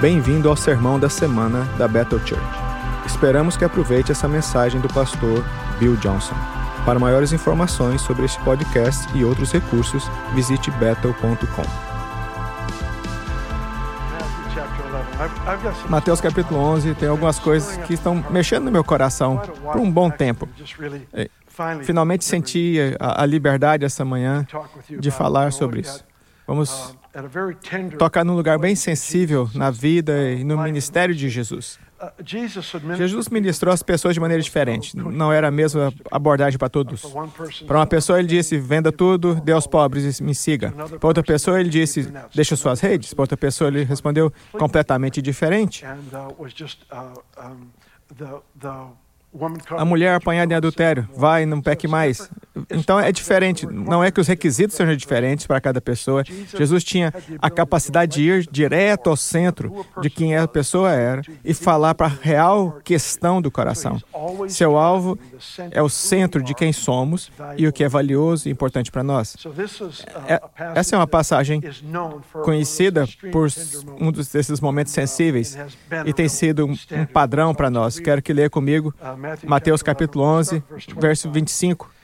Bem-vindo ao sermão da semana da Bethel Church. Esperamos que aproveite essa mensagem do pastor Bill Johnson. Para maiores informações sobre este podcast e outros recursos, visite bethel.com. Mateus capítulo 11 tem algumas coisas que estão mexendo no meu coração por um bom tempo. É, finalmente senti a liberdade essa manhã de falar sobre isso. Vamos tocar num lugar bem sensível na vida e no ministério de Jesus. Jesus ministrou as pessoas de maneira diferente. Não era a mesma abordagem para todos. Para uma pessoa, ele disse: venda tudo, dê aos pobres e me siga. Para outra pessoa, ele disse: deixa suas redes. Para outra pessoa, ele respondeu completamente diferente. A mulher apanhada em adultério, vai, não peque mais. Então é diferente. Não é que os requisitos sejam diferentes para cada pessoa. Jesus tinha a capacidade de ir direto ao centro de quem a pessoa era e falar para a real questão do coração. Seu alvo é o centro de quem somos e o que é valioso e importante para nós. É, essa é uma passagem conhecida por um desses momentos sensíveis e tem sido um, padrão para nós. Quero que leia comigo Mateus capítulo 11, verso 25.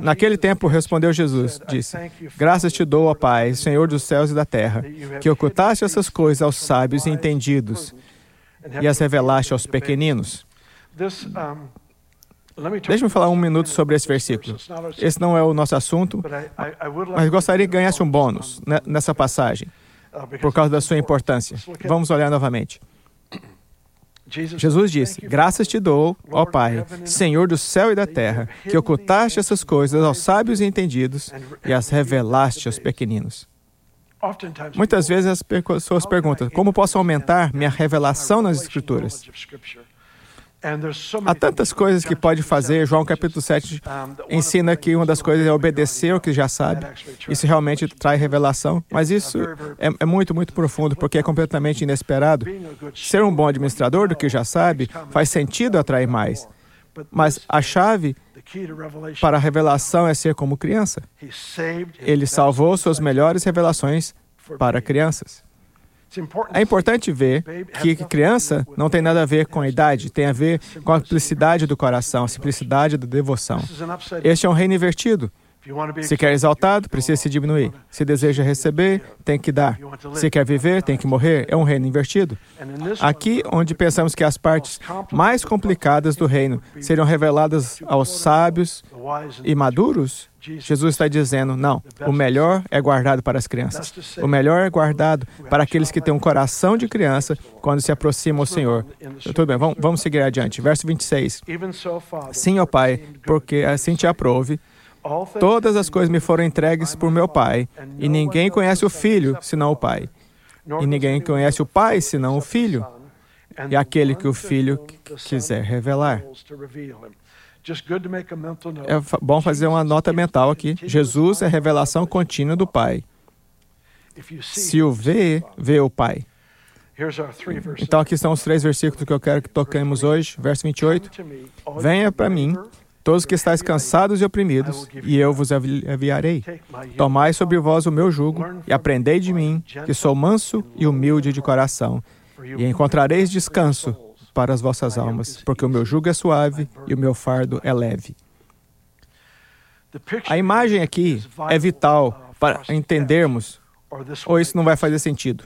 Naquele tempo respondeu Jesus, disse: Graças te dou, ó Pai, Senhor dos céus e da terra, que ocultaste essas coisas aos sábios e entendidos e as revelaste aos pequeninos. Deixe-me falar um minuto sobre esse versículo. Esse não é o nosso assunto, mas gostaria que ganhasse um bônus nessa passagem, por causa da sua importância. Vamos olhar novamente. Jesus disse: Graças te dou, ó Pai, Senhor do céu e da terra, que ocultaste essas coisas aos sábios e entendidos e as revelaste aos pequeninos. Muitas vezes as pessoas perguntam: como posso aumentar minha revelação nas Escrituras? Há tantas coisas que pode fazer. João capítulo 7 ensina que uma das coisas é obedecer o que já sabe. Isso realmente traz revelação, mas isso é, é muito, muito profundo, porque é completamente inesperado. Ser um bom administrador do que já sabe faz sentido atrair mais. Mas a chave para a revelação é ser como criança. Ele salvou suas melhores revelações para crianças. É importante ver que criança não tem nada a ver com a idade, tem a ver com a simplicidade do coração, a simplicidade da devoção. Este é um reino invertido. Se quer exaltado, precisa se diminuir. Se deseja receber, tem que dar. Se quer viver, tem que morrer. É um reino invertido. Aqui, onde pensamos que as partes mais complicadas do reino seriam reveladas aos sábios e maduros, Jesus está dizendo: não, o melhor é guardado para as crianças. O melhor é guardado para aqueles que têm um coração de criança quando se aproximam ao Senhor. Tudo bem, vamos, vamos seguir adiante. Verso 26. Sim, ó Pai, porque assim te aprove. Todas as coisas me foram entregues por meu Pai, e ninguém conhece o Filho senão o Pai. E ninguém conhece o Pai senão o Filho, e aquele que o Filho quiser revelar. É bom fazer uma nota mental aqui. Jesus é a revelação contínua do Pai. Se o vê, vê o Pai. Então, aqui são os três versículos que eu quero que toquemos hoje. Verso 28. Venha para mim, todos que estáis cansados e oprimidos, e eu vos aviarei. Tomai sobre vós o meu jugo e aprendei de mim, que sou manso e humilde de coração, e encontrareis descanso para as vossas almas, porque o meu jugo é suave e o meu fardo é leve. A imagem aqui é vital para entendermos, ou isso não vai fazer sentido.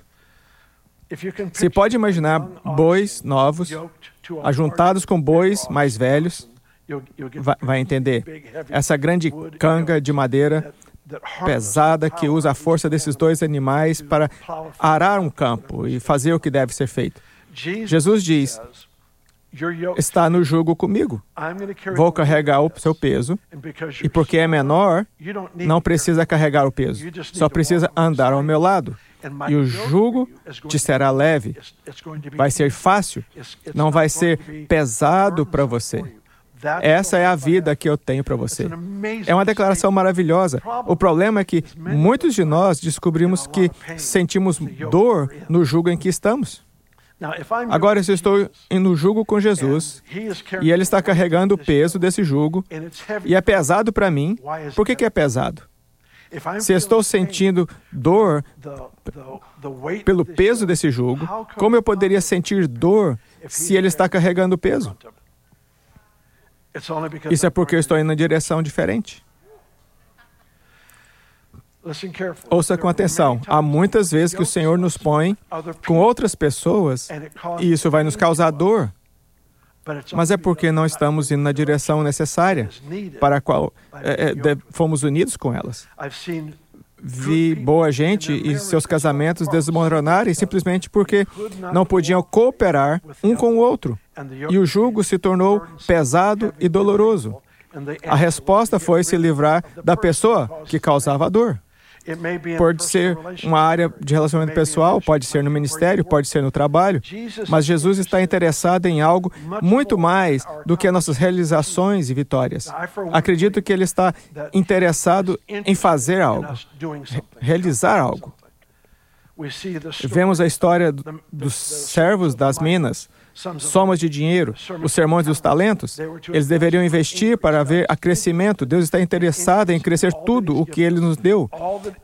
Se pode imaginar bois novos ajuntados com bois mais velhos, vai, vai entender. Essa grande canga de madeira pesada que usa a força desses dois animais para arar um campo e fazer o que deve ser feito. Jesus diz: Está no jugo comigo. Vou carregar o seu peso. E porque é menor, não precisa carregar o peso. Só precisa andar ao meu lado. E o jugo te será leve. Vai ser fácil. Não vai ser pesado para você. Essa é a vida que eu tenho para você. É uma declaração maravilhosa. O problema é que muitos de nós descobrimos que sentimos dor no jugo em que estamos. Agora, se eu estou no jugo com Jesus e Ele está carregando o peso desse jugo e é pesado para mim, por que, que é pesado? Se estou sentindo dor pelo peso desse jugo, como eu poderia sentir dor se ele está carregando o peso? Isso é porque eu estou indo na direção diferente. Ouça com atenção. Há muitas vezes que o Senhor nos põe com outras pessoas e isso vai nos causar dor. Mas é porque não estamos indo na direção necessária para a qual é, é, fomos unidos com elas. Vi boa gente e seus casamentos desmoronarem simplesmente porque não podiam cooperar um com o outro. E o jugo se tornou pesado e doloroso. A resposta foi se livrar da pessoa que causava a dor. Pode ser uma área de relacionamento pessoal, pode ser no ministério, pode ser no trabalho, mas Jesus está interessado em algo muito mais do que nossas realizações e vitórias. Acredito que ele está interessado em fazer algo, realizar algo. Vemos a história dos servos das minas somas de dinheiro, os sermões dos talentos, eles deveriam investir para ver a crescimento. Deus está interessado em crescer tudo o que Ele nos deu.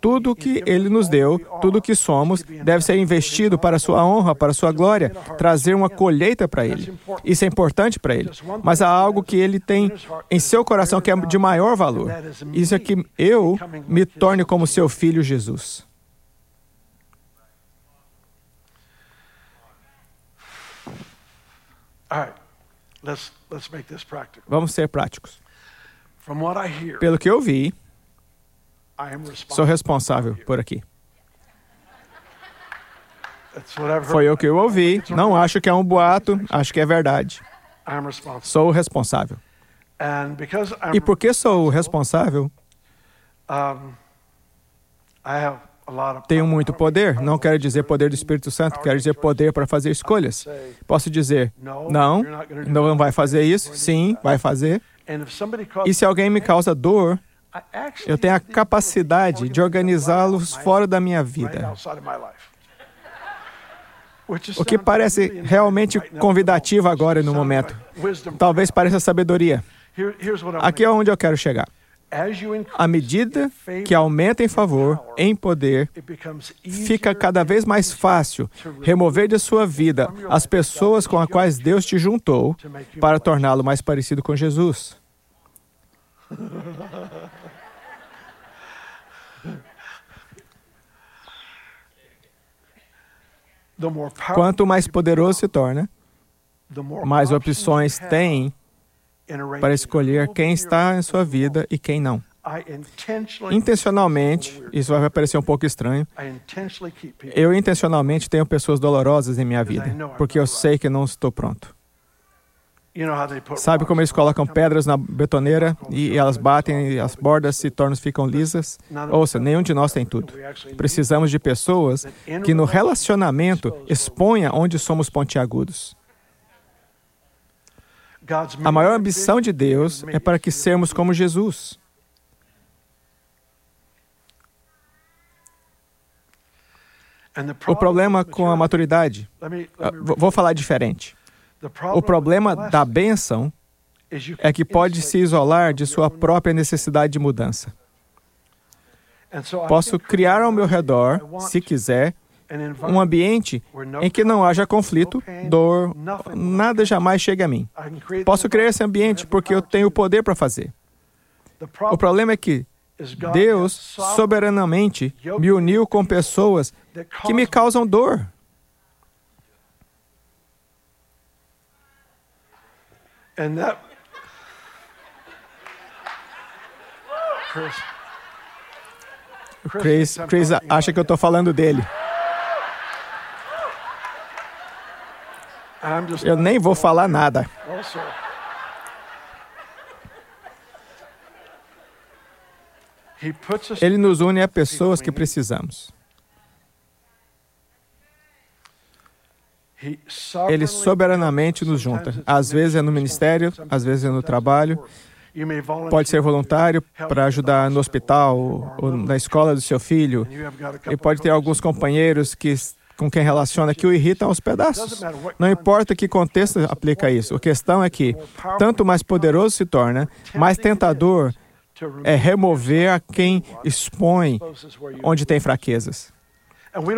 Tudo o que Ele nos deu, tudo o que somos, deve ser investido para a sua honra, para a sua glória, trazer uma colheita para Ele. Isso é importante para Ele. Mas há algo que Ele tem em seu coração que é de maior valor. Isso é que eu me torne como seu filho Jesus. Vamos ser práticos. Pelo que eu vi, sou responsável por aqui. Foi o que eu ouvi. Não acho que é um boato, acho que é verdade. Sou o responsável. E porque sou o responsável, tenho muito poder. Não quero dizer poder do Espírito Santo, quero dizer poder para fazer escolhas. Posso dizer, não, não vai fazer isso. Sim, vai fazer. E se alguém me causa dor, eu tenho a capacidade de organizá-los fora da minha vida. O que parece realmente convidativo agora no momento. Talvez pareça sabedoria. Aqui é onde eu quero chegar. À medida que aumenta em favor, em poder, fica cada vez mais fácil remover de sua vida as pessoas com as quais Deus te juntou para torná-lo mais parecido com Jesus. Quanto mais poderoso se torna, mais opções tem para escolher quem está em sua vida e quem não. Intencionalmente, isso vai parecer um pouco estranho, eu intencionalmente tenho pessoas dolorosas em minha vida, porque eu sei que não estou pronto. Sabe como eles colocam pedras na betoneira e elas batem e as bordas se tornam ficam lisas? Ouça, nenhum de nós tem tudo. Precisamos de pessoas que no relacionamento exponham onde somos pontiagudos. A maior ambição de Deus é para que sermos como Jesus. O problema com a maturidade, ah, vou falar diferente. O problema da bênção é que pode se isolar de sua própria necessidade de mudança. Posso criar ao meu redor, se quiser, um ambiente em que não haja conflito, dor, nada jamais chegue a mim. Posso criar esse ambiente porque eu tenho o poder para fazer. O problema é que Deus soberanamente me uniu com pessoas que me causam dor. Chris, Chris acha que eu estou falando dele. Eu nem vou falar nada. Ele nos une a pessoas que precisamos. Ele soberanamente nos junta. Às vezes é no ministério, às vezes é no trabalho. Pode ser voluntário para ajudar no hospital ou na escola do seu filho. E pode ter alguns companheiros que com quem relaciona que o irritam aos pedaços. Não importa que contexto aplica isso. A questão é que tanto mais poderoso se torna, mais tentador é remover a quem expõe onde tem fraquezas.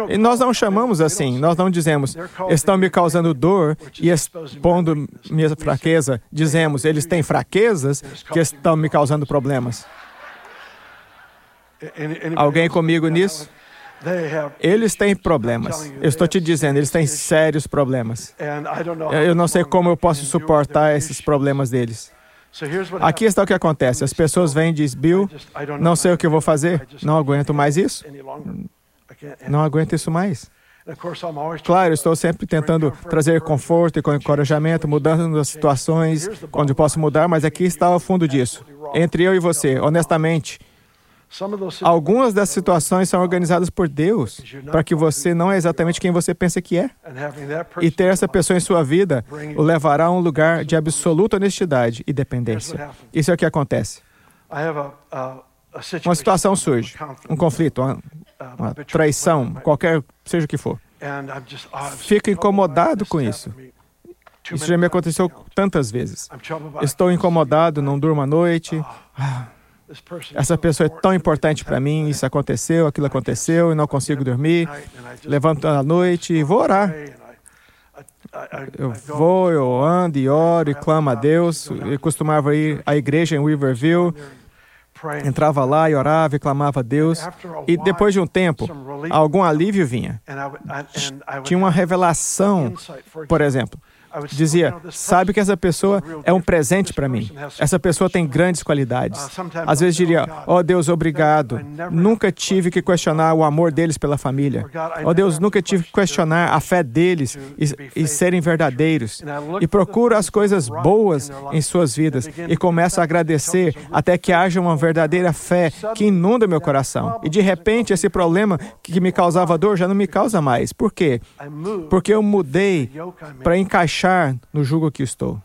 E nós não chamamos assim, nós não dizemos, estão me causando dor e expondo minha fraqueza. Dizemos, eles têm fraquezas que estão me causando problemas. Alguém comigo nisso? Eles têm problemas. Eu estou te dizendo, eles têm sérios problemas. Eu não sei como eu posso suportar esses problemas deles. Aqui está o que acontece. As pessoas vêm e dizem, Bill, não sei o que eu vou fazer, não aguento mais isso. Não aguento isso mais. Claro, estou sempre tentando trazer conforto e encorajamento, mudando as situações onde posso mudar, mas aqui está o fundo disso. Entre eu e você, honestamente, Algumas das situações são organizadas por Deus para que você não é exatamente quem você pensa que é. E ter essa pessoa em sua vida o levará a um lugar de absoluta honestidade e dependência. Isso é o que acontece. Uma situação surge, um conflito, uma, uma traição, qualquer seja o que for. Fico incomodado com isso. Isso já me aconteceu tantas vezes. Estou incomodado, não durmo à noite. Ah, essa pessoa é tão importante para mim, isso aconteceu, aquilo aconteceu, e não consigo dormir. Levanto à noite e vou orar. Eu vou, eu ando e oro e clamo a Deus. Eu costumava ir à igreja em Weaverville, entrava lá e orava e clamava a Deus. E depois de um tempo, algum alívio vinha. Tinha uma revelação, por exemplo dizia: sabe que essa pessoa é um presente para mim. Essa pessoa tem grandes qualidades. Às vezes diria: oh Deus, obrigado. Nunca tive que questionar o amor deles pela família. Oh Deus, nunca tive que questionar a fé deles e, e serem verdadeiros. E procuro as coisas boas em suas vidas e começo a agradecer até que haja uma verdadeira fé que inunda meu coração. E de repente esse problema que me causava dor já não me causa mais. Por quê? Porque eu mudei para encaixar encaixar no jugo que estou.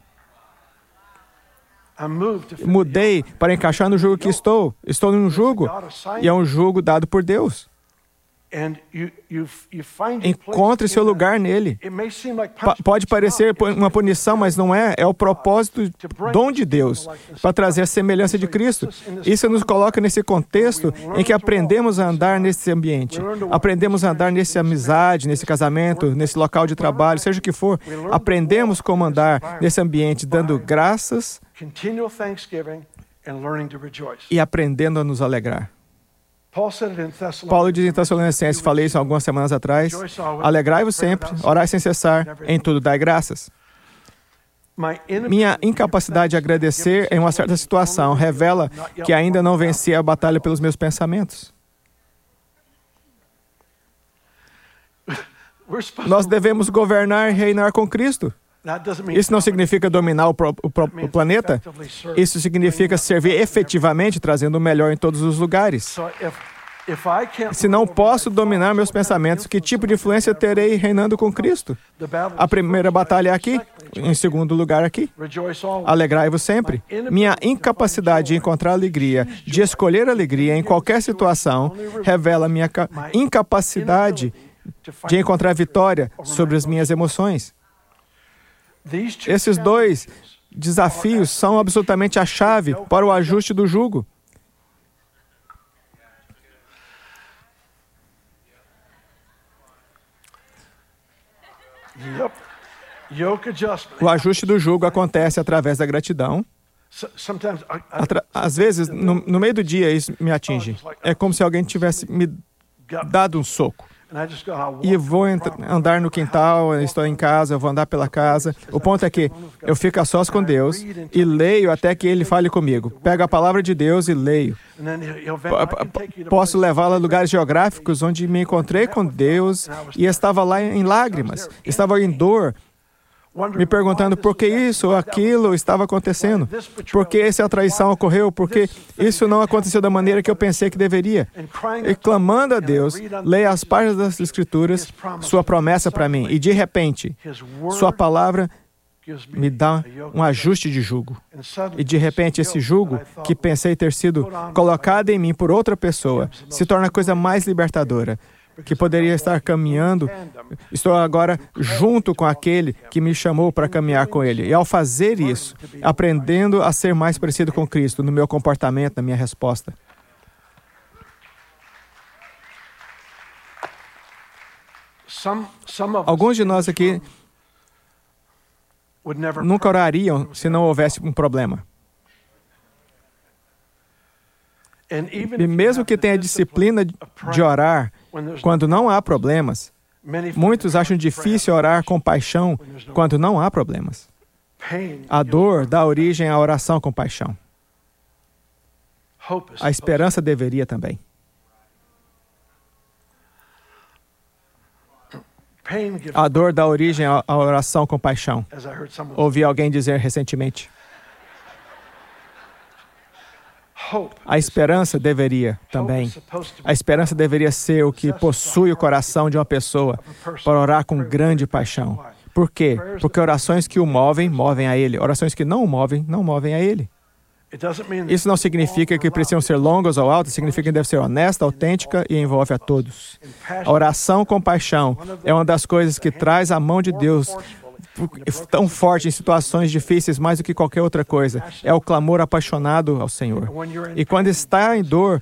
Mudei para encaixar no jugo que estou. Estou num jugo e é um jugo dado por Deus. Encontre seu lugar nele. pode parecer uma punição, mas não é. É o propósito, dom de Deus, para trazer a semelhança de Cristo. Isso nos coloca nesse contexto em que aprendemos a andar nesse ambiente. Aprendemos a andar nesse amizade, nesse casamento, nesse local de trabalho, seja o que for. Aprendemos como andar nesse ambiente, dando graças e aprendendo a nos alegrar. Paulo diz em Tessalonicenses, falei isso algumas semanas atrás, alegrai-vos sempre, orai sem cessar, em tudo dai graças. Minha incapacidade de agradecer em uma certa situação. Revela que ainda não venci a batalha pelos meus pensamentos. Nós devemos governar e reinar com Cristo. Isso não significa dominar o, pro, o, pro, o, planeta. Isso significa servir efetivamente, trazendo o melhor em todos os lugares. Se não posso dominar meus pensamentos, que tipo de influência terei reinando com Cristo? A primeira batalha é aqui, em segundo lugar aqui. Alegrai-vos sempre. Minha incapacidade de encontrar alegria, de escolher alegria em qualquer situação, revela minha incapacidade de encontrar vitória sobre as minhas emoções. Esses dois desafios são absolutamente a chave para o ajuste do jugo. O ajuste do jugo acontece através da gratidão. Às vezes, no, no meio do dia, isso me atinge. É como se alguém tivesse me dado um soco e vou andar no quintal, estou em casa, vou andar pela casa. O ponto é que eu fico a sós com Deus e leio até que Ele fale comigo. Pego a palavra de Deus e leio. Posso levá-la a lugares geográficos onde me encontrei com Deus e estava lá em lágrimas, estava em dor, me perguntando por que isso ou aquilo estava acontecendo, por que essa traição ocorreu, por que isso não aconteceu da maneira que eu pensei que deveria. E clamando a Deus, leia as páginas das Escrituras, Sua promessa para mim, e de repente, Sua palavra me dá um ajuste de jugo. E de repente, esse jugo, que pensei ter sido colocado em mim por outra pessoa, se torna a coisa mais libertadora que poderia estar caminhando, estou agora junto com aquele que me chamou para caminhar com ele. E ao fazer isso, aprendendo a ser mais parecido com Cristo no meu comportamento, na minha resposta. Alguns de nós aqui nunca orariam se não houvesse um problema. E mesmo que tenha disciplina de orar quando não há problemas, muitos acham difícil orar com paixão quando não há problemas. A dor dá origem à oração com paixão. A esperança deveria também. A dor dá origem à oração com paixão. Ouvi alguém dizer recentemente. A esperança deveria também. A esperança deveria ser o que possui o coração de uma pessoa para orar com grande paixão. Por quê? Porque orações que o movem, movem a Ele. Orações que não o movem, não movem a Ele. Isso não significa que precisam ser longas ou altas, significa que deve ser honesta, autêntica e envolve a todos. A oração com paixão é uma das coisas que traz a mão de Deus tão forte em situações difíceis mais do que qualquer outra coisa. É o clamor apaixonado ao Senhor. E quando está em dor,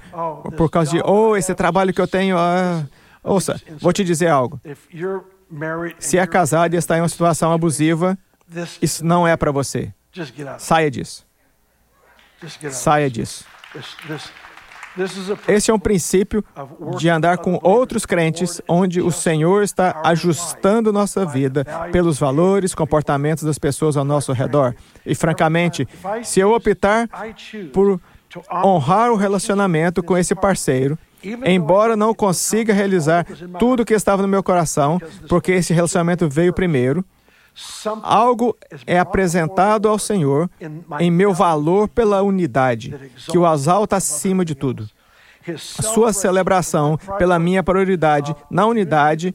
por causa de, oh, esse trabalho que eu tenho. Ah, ouça, vou te dizer algo. Se é casado e está em uma situação abusiva, isso não é para você. Saia disso. Saia disso. Esse é um princípio de andar com outros crentes, onde o Senhor está ajustando nossa vida pelos valores, comportamentos das pessoas ao nosso redor. E, francamente, se eu optar por honrar o relacionamento com esse parceiro, embora não consiga realizar tudo o que estava no meu coração, porque esse relacionamento veio primeiro, Algo é apresentado ao Senhor em meu valor pela unidade, que o exalta acima de tudo. A sua celebração pela minha prioridade na unidade,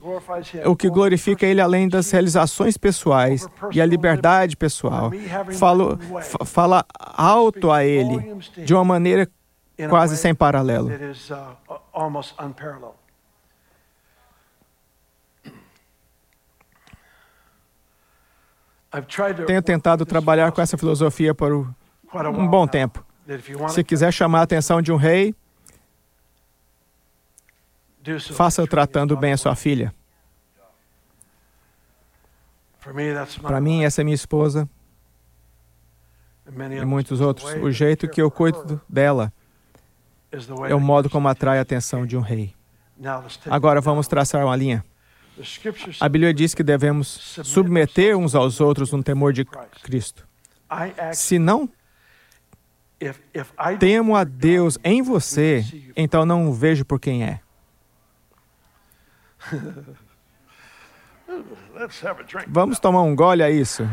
o que glorifica Ele além das realizações pessoais e a liberdade pessoal. Falo, fala alto a Ele de uma maneira quase sem paralelo. Tenho tentado trabalhar com essa filosofia por um bom tempo. Se quiser chamar a atenção de um rei, faça tratando bem a sua filha. Para mim, essa é minha esposa e muitos outros. O jeito que eu cuido dela é o modo como atrai a atenção de um rei. Agora vamos traçar uma linha. A Bíblia diz que devemos submeter uns aos outros no temor de Cristo. Se não temo a Deus em você, então não o vejo por quem é. Vamos tomar um gole a isso.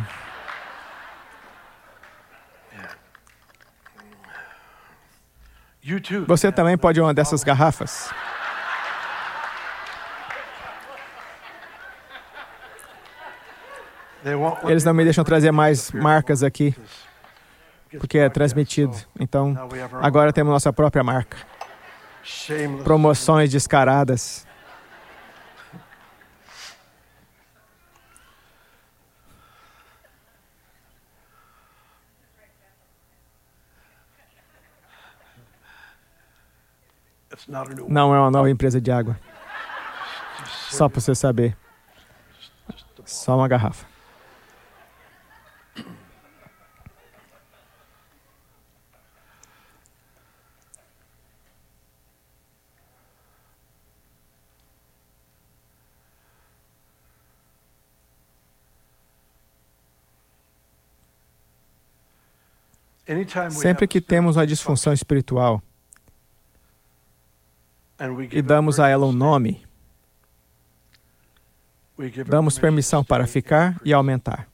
Você também pode uma dessas garrafas. Eles não me deixam trazer mais marcas aqui, porque é transmitido. Então, agora temos nossa própria marca. Promoções descaradas. Não é uma nova empresa de água. Só para você saber. Só uma garrafa. Sempre que temos uma disfunção espiritual e damos a ela um nome, damos permissão para ficar e aumentar.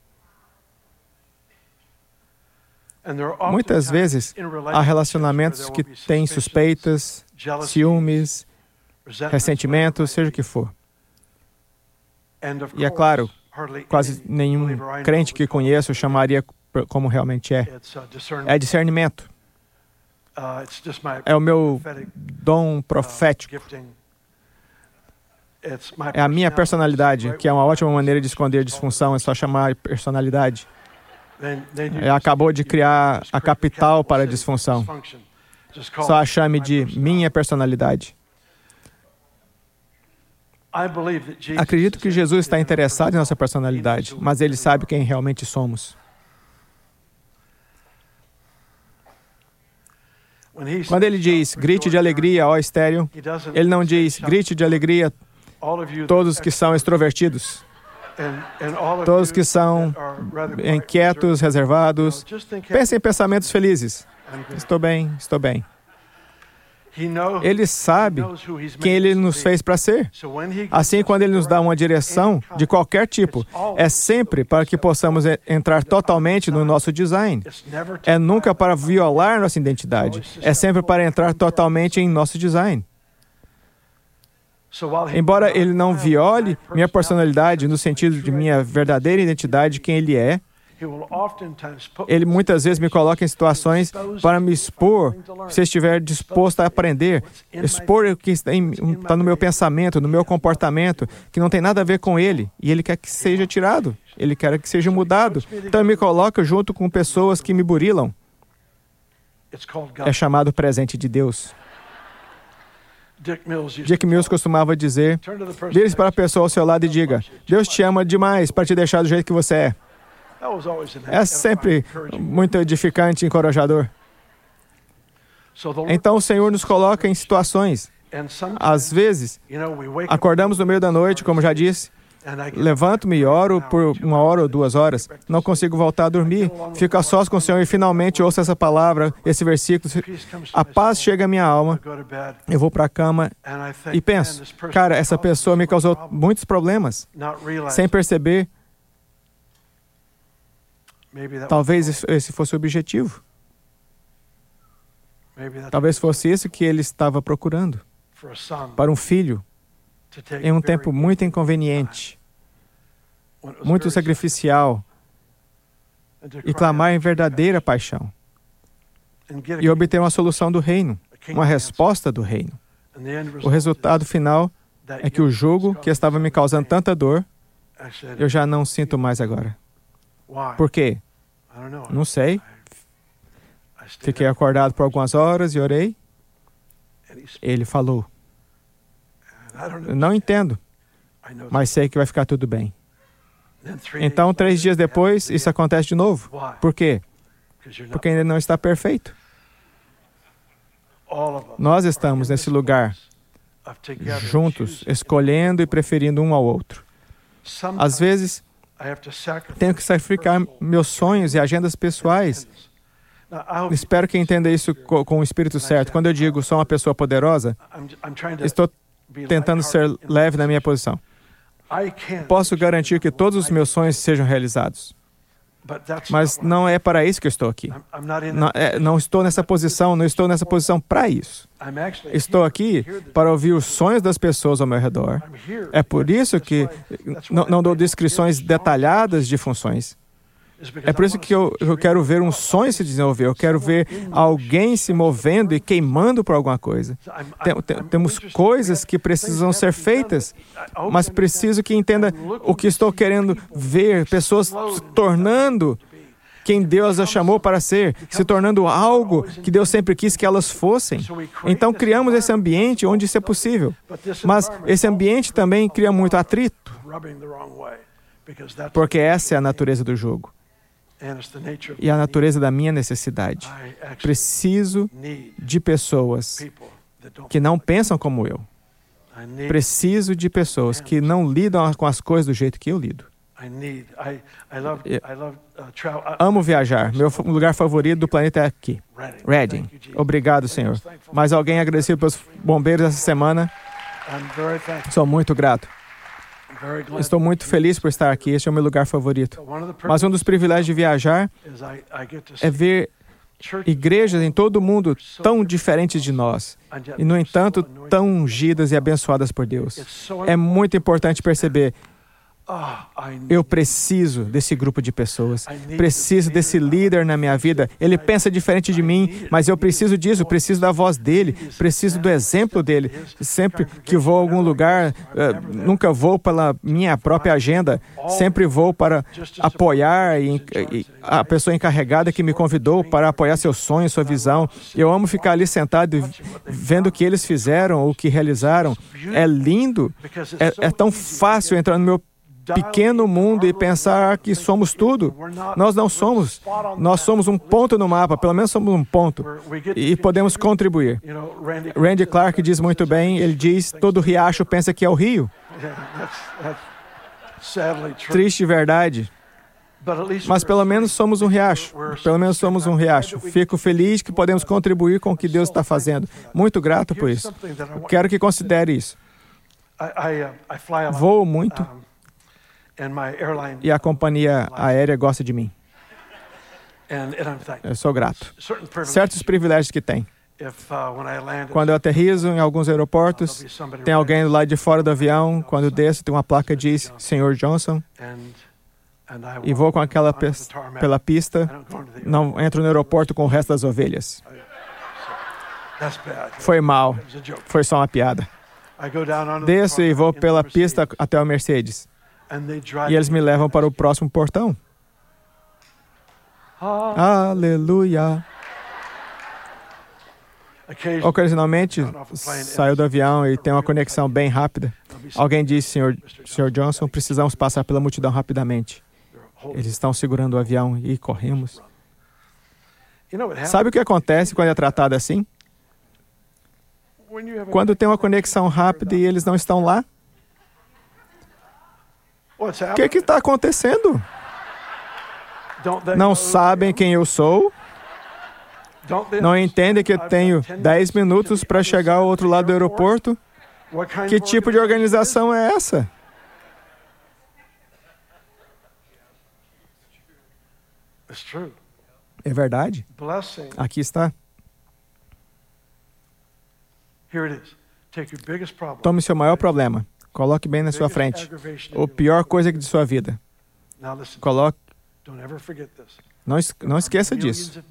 Muitas vezes há relacionamentos que têm suspeitas, ciúmes, ressentimentos, seja o que for. E é claro, quase nenhum crente que conheço chamaria como realmente é. É discernimento. É o meu dom profético. É a minha personalidade, que é uma ótima maneira de esconder disfunção, é só chamar personalidade. É, acabou de criar a capital para a disfunção. Só a chame de minha personalidade. Acredito que Jesus está interessado em nossa personalidade, mas ele sabe quem realmente somos. Quando ele diz grite de alegria, ó estéreo, ele não diz grite de alegria todos que são extrovertidos, todos que são inquietos, reservados. Pensem em pensamentos felizes. Estou bem, estou bem. Ele sabe quem ele nos fez para ser. Assim, quando ele nos dá uma direção de qualquer tipo, é sempre para que possamos entrar totalmente no nosso design. É nunca para violar nossa identidade. É sempre para entrar totalmente em nosso design. Embora ele não viole minha personalidade no sentido de minha verdadeira identidade, quem ele é, ele muitas vezes me coloca em situações para me expor, se estiver disposto a aprender, expor o que está, no meu pensamento, no meu comportamento, que não tem nada a ver com ele, e ele quer que seja tirado, ele quer que seja mudado. Então ele me coloca junto com pessoas que me burilam. É chamado presente de Deus. Dick Mills costumava dizer: vire para a pessoa ao seu lado e diga: Deus te ama demais para te deixar do jeito que você é. É sempre muito edificante e encorajador. Então o Senhor nos coloca em situações. Às vezes, acordamos no meio da noite, como já disse, levanto-me e oro por uma hora ou duas horas. Não consigo voltar a dormir. Fico a sós com o Senhor e finalmente ouço essa palavra, esse versículo. A paz chega à minha alma. Eu vou para a cama e penso: cara, essa pessoa me causou muitos problemas, sem perceber Talvez esse fosse o objetivo. Talvez fosse isso que ele estava procurando. para um filho. em um tempo muito inconveniente, muito sacrificial, e clamar em verdadeira paixão. E obter uma solução do reino, uma resposta do reino. O resultado final é que o jugo que estava me causando tanta dor, eu já não sinto mais agora. Por quê? Não sei. Fiquei acordado por algumas horas e orei. Ele falou: Não entendo, mas sei que vai ficar tudo bem. Então, três dias depois, isso acontece de novo. Por quê? Porque ainda não está perfeito. Nós estamos nesse lugar, juntos, escolhendo e preferindo um ao outro. Às vezes, tenho que sacrificar meus sonhos e agendas pessoais. Espero que entenda isso com o espírito certo. Quando eu digo sou uma pessoa poderosa, estou tentando ser leve na minha posição. Posso garantir que todos os meus sonhos sejam realizados. Mas não é para isso que eu estou aqui. Não, é, não estou nessa posição, não estou nessa posição para isso. Estou aqui para ouvir os sonhos das pessoas ao meu redor. É por isso que não, não dou descrições detalhadas de funções. É por isso que eu, eu, quero ver um sonho se desenvolver, eu quero ver alguém se movendo e queimando por alguma coisa. Tem, tem, temos coisas que precisam ser feitas, mas preciso que entenda o que estou querendo ver: pessoas se tornando quem Deus as chamou para ser, se tornando algo que Deus sempre quis que elas fossem. Então criamos esse ambiente onde isso é possível. Mas esse ambiente também cria muito atrito, porque essa é a natureza do jogo e a natureza da minha necessidade. Preciso de pessoas que não pensam como eu. Preciso de pessoas que não lidam com as coisas do jeito que eu lido. Amo viajar. Meu lugar favorito do planeta é aqui, Reading. Obrigado, Senhor. Mais alguém agradecido pelos bombeiros essa semana? Sou muito grato. Estou muito feliz por estar aqui, este é o meu lugar favorito. Mas um dos privilégios de viajar é ver igrejas em todo o mundo tão diferentes de nós e, no entanto, tão ungidas e abençoadas por Deus. É muito importante perceber Eu preciso desse grupo de pessoas. Preciso desse líder na minha vida. Ele pensa diferente de mim, mas eu preciso disso. Preciso da voz dele. Preciso do exemplo dele. Sempre que vou a algum lugar, eh, nunca vou pela minha própria agenda. Sempre vou para apoiar a pessoa encarregada que me convidou para apoiar seu sonho, sua visão. Eu amo ficar ali sentado vendo o que eles fizeram, o que realizaram. É lindo. É, é tão fácil entrar no meu pequeno mundo e pensar que somos tudo. Nós não somos. Nós somos um ponto no mapa, pelo menos somos um ponto. E podemos contribuir. Randy Clark diz muito bem, ele diz, todo riacho pensa que é o rio. Triste verdade. Mas pelo menos somos um riacho. Pelo menos somos um riacho. Fico feliz que podemos contribuir com o que Deus está fazendo. Muito grato por isso. Quero que considere isso. Voo muito e a companhia aérea gosta de mim. Eu sou grato. Certos privilégios que tem. Uh, Quando eu aterrizo em alguns aeroportos, tem alguém lado de fora do avião. Quando desço, tem uma placa que diz Senhor Johnson. E vou com aquela pela pista. Não entro no aeroporto com o resto das ovelhas. Foi mal. Foi só uma piada. Desço e vou pela pista até o Mercedes. E eles me levam para o próximo portão. Aleluia. Ocasionalmente, saio do avião e tem uma conexão bem rápida. Alguém disse, senhor, senhor Johnson, precisamos passar pela multidão rapidamente. Eles estão segurando o avião e corremos. Sabe o que acontece quando é tratado assim? Quando tem uma conexão rápida e eles não estão lá? O que está acontecendo? Não sabem quem eu sou? Não entendem que eu tenho 10 minutos para chegar ao outro lado do aeroporto? Que tipo de organização é essa? É verdade. Aqui está. Tome seu maior problema. Coloque bem na sua frente. O pior coisa de sua vida. Coloque. Não, não esqueça disso.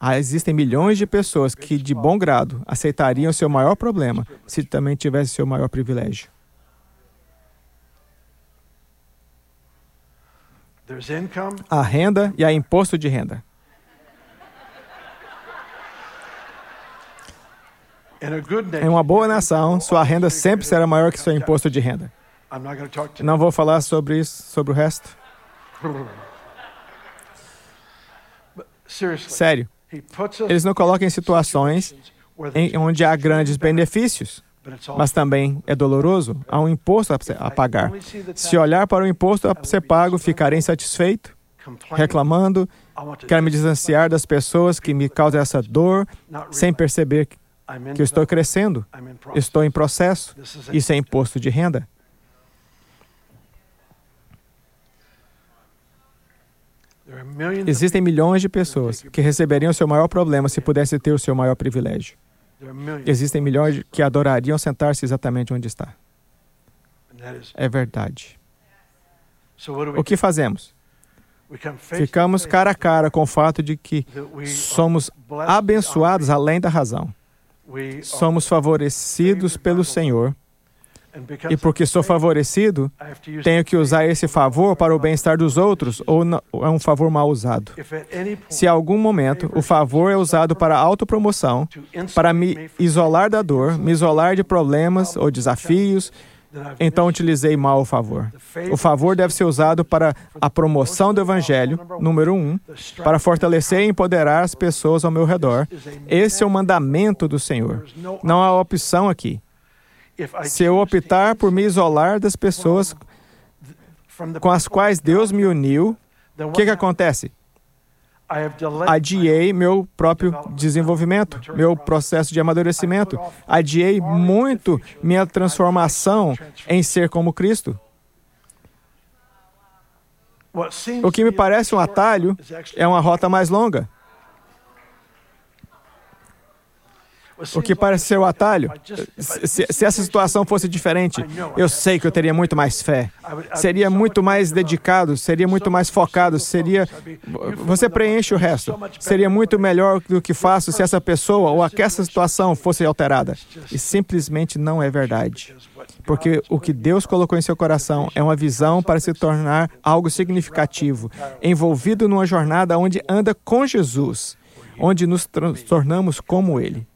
Ah, existem milhões de pessoas que, de bom grado, aceitariam seu maior problema se também tivesse seu maior privilégio. A renda e a imposto de renda. Em uma boa nação, sua renda sempre será maior que seu imposto de renda. Não vou falar sobre isso, sobre o resto. Sério. Eles não colocam em situações em onde há grandes benefícios, mas também é doloroso. Há um imposto a pagar. Se olhar para o imposto a ser pago, ficarei insatisfeito, reclamando, quero me distanciar das pessoas que me causam essa dor, sem perceber que eu estou crescendo, estou em processo, isso é imposto de renda. Existem milhões de pessoas que receberiam o seu maior problema se pudesse ter o seu maior privilégio. Existem milhões que adorariam sentar-se exatamente onde está. É verdade. O que fazemos? Ficamos cara a cara com o fato de que somos abençoados além da razão. Somos favorecidos pelo Senhor. e porque sou favorecido, tenho que usar esse favor para o bem-estar dos outros ou é um favor mal usado? Se em algum momento o favor é usado para autopromoção, para me isolar da dor, me isolar de problemas ou desafios, então utilizei mal o favor. O favor deve ser usado para a promoção do Evangelho, número um, para fortalecer e empoderar as pessoas ao meu redor. Esse é o mandamento do Senhor. Não há opção aqui. Se eu optar por me isolar das pessoas com as quais Deus me uniu, o que, que acontece? Adiei meu próprio desenvolvimento, meu processo de amadurecimento. Adiei muito minha transformação em ser como Cristo. O que me parece um atalho é uma rota mais longa. O que parece ser o atalho. Se, se, essa situação fosse diferente, eu sei que eu teria muito mais fé. Seria muito mais dedicado, seria muito mais focado, seria. Você preenche o resto. Seria muito melhor do que faço se essa pessoa ou aquela situação fosse alterada. E simplesmente não é verdade. Porque o que Deus colocou em seu coração é uma visão para se tornar algo significativo, envolvido numa jornada onde anda com Jesus, onde nos tornamos como Ele.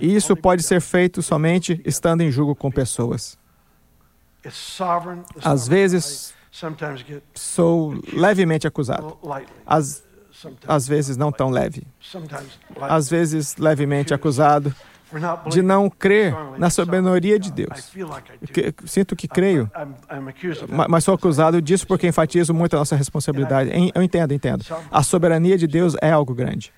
E isso pode ser feito somente estando em julgo com pessoas. Às vezes, sou levemente acusado. Às, às vezes, não tão leve. Às vezes, levemente acusado de não crer na soberania de Deus. Sinto que creio, mas sou acusado disso porque enfatizo muito a nossa responsabilidade. Eu entendo, entendo. A soberania de Deus é algo grande.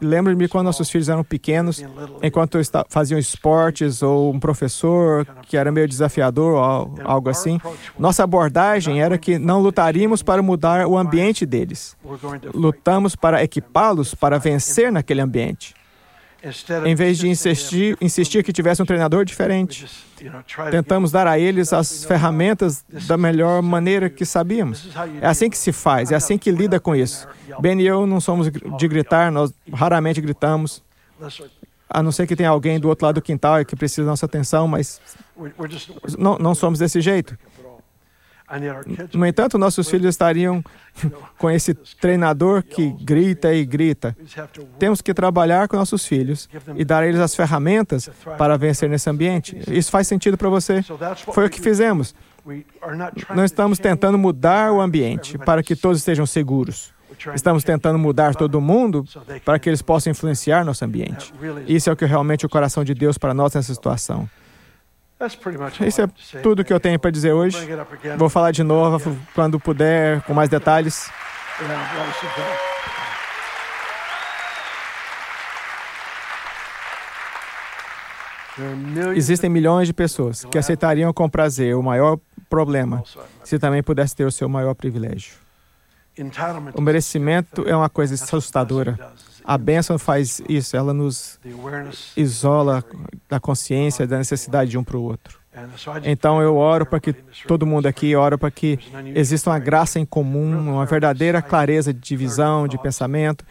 Lembro-me quando nossos filhos eram pequenos, enquanto faziam esportes ou um professor que era meio desafiador ou algo assim. Nossa abordagem era que não lutaríamos para mudar o ambiente deles. Lutamos para equipá-los para vencer naquele ambiente em vez de insistir, insistir que tivesse um treinador diferente. Tentamos dar a eles as ferramentas da melhor maneira que sabíamos. É assim que se faz, é assim que lida com isso. Ben e eu não somos de gritar, nós raramente gritamos. A não ser que tenha alguém do outro lado do quintal que precisa da nossa atenção, mas não, não somos desse jeito. No entanto, nossos filhos estariam com esse treinador que grita e grita. Temos que trabalhar com nossos filhos e dar a eles as ferramentas para vencer nesse ambiente. Isso faz sentido para você? Foi o que fizemos. Não estamos tentando mudar o ambiente para que todos estejam seguros. Estamos tentando mudar todo mundo para que eles possam influenciar nosso ambiente. Isso é o que realmente o coração de Deus para nós nessa situação. Isso é tudo que eu tenho para dizer hoje. Vou falar de novo quando puder, com mais detalhes. Existem milhões de pessoas que aceitariam com prazer o maior problema se também pudesse ter o seu maior privilégio. O merecimento é uma coisa assustadora. A bênção faz isso, ela nos isola da consciência da necessidade de um para o outro. Então eu oro para que todo mundo aqui ore para que exista uma graça em comum, uma verdadeira clareza de visão, de pensamento,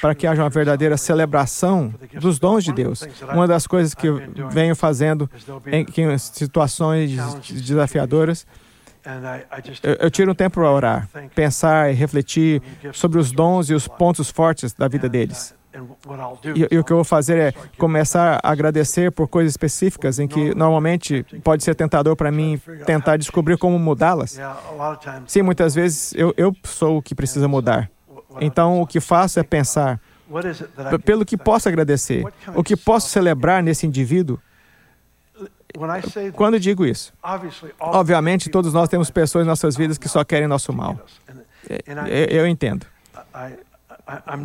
para que haja uma verdadeira celebração dos dons de Deus. Uma das coisas que eu venho fazendo em, em situações desafiadoras eu, eu tiro um tempo para orar, pensar e refletir sobre os dons e os pontos fortes da vida deles. E, e, o que eu vou fazer é começar a agradecer por coisas específicas em que normalmente pode ser tentador para mim tentar descobrir como mudá-las. Sim, muitas vezes eu, eu sou o que precisa mudar. Então o que faço é pensar pelo que posso agradecer, o que posso celebrar nesse indivíduo quando digo isso, obviamente todos nós temos pessoas em nossas vidas que só querem nosso mal. Eu entendo.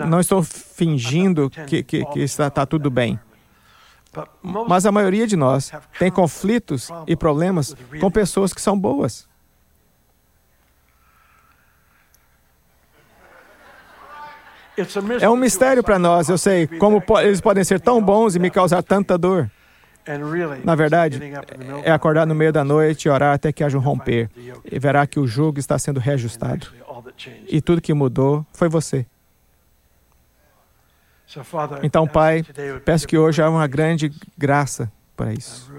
Não estou fingindo que, que, que está, está tudo bem. Mas a maioria de nós tem conflitos e problemas com pessoas que são boas. É um mistério para nós, eu sei, como eles podem ser tão bons e me causar tanta dor. Na verdade, é acordar no meio da noite e orar até que haja um romper. E verá que o jugo está sendo reajustado. E tudo que mudou foi você. Então, Pai, peço que hoje há uma grande graça para isso.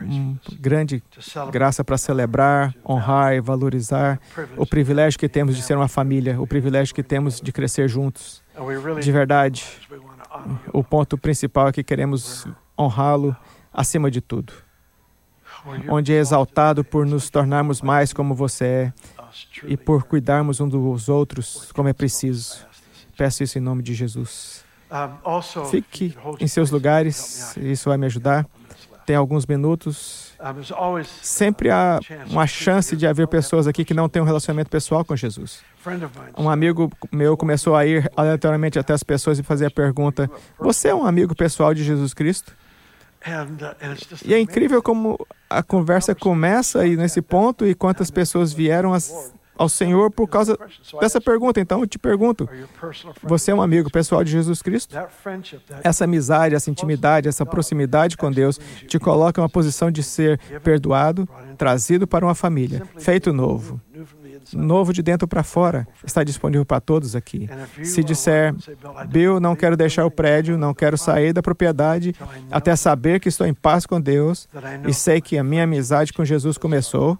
Uma grande graça para celebrar, honrar e valorizar o privilégio que temos de ser uma família, o privilégio que temos de crescer juntos. De verdade, o ponto principal é que queremos honrá-lo acima de tudo, onde é exaltado por nos tornarmos mais como você é e por cuidarmos uns dos outros como é preciso. Peço isso em nome de Jesus. Fique em seus lugares, isso vai me ajudar. Tem alguns minutos. Sempre há uma chance de haver pessoas aqui que não têm um relacionamento pessoal com Jesus. Um amigo meu começou a ir aleatoriamente até as pessoas e fazer a pergunta: Você é um amigo pessoal de Jesus Cristo? Uh, e é incrível como a conversa começa aí nesse ponto e quantas pessoas vieram ao Senhor por causa dessa pergunta. Então, eu te pergunto: você é um amigo pessoal de Jesus Cristo? Essa amizade, essa intimidade, essa proximidade com Deus te coloca em uma posição de ser perdoado, trazido para uma família, feito novo novo de dentro para fora, está disponível para todos aqui. Se disser, Bill, não quero deixar o prédio, não quero sair da propriedade, até saber que estou em paz com Deus e sei que a minha amizade com Jesus começou.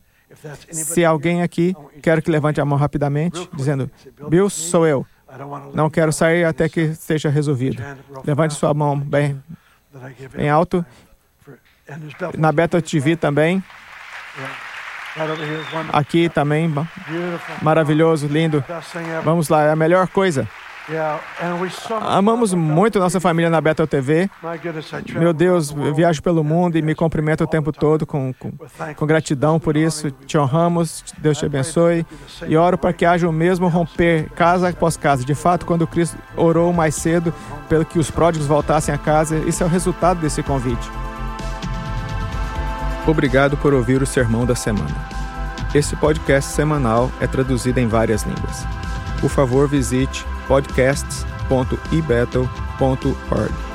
Se alguém aqui, quero que levante a mão rapidamente, dizendo, Bill, sou eu. Não quero sair até que esteja resolvido. Levante sua mão bem, bem alto. Na Beta TV também. Aqui também, maravilhoso, lindo. Vamos lá, é a melhor coisa. Amamos muito nossa família na Bethel TV. Meu Deus, eu viajo pelo mundo e me cumprimento o tempo todo com, com, com, gratidão por isso. Te honramos, Deus te abençoe. E oro para que haja o mesmo romper casa após casa. De fato, quando Cristo orou mais cedo pelo que os pródigos voltassem a casa, isso é o resultado desse convite. Obrigado por ouvir o sermão da semana. Esse podcast semanal é traduzido em várias línguas. Por favor, visite podcasts.ebattle.org.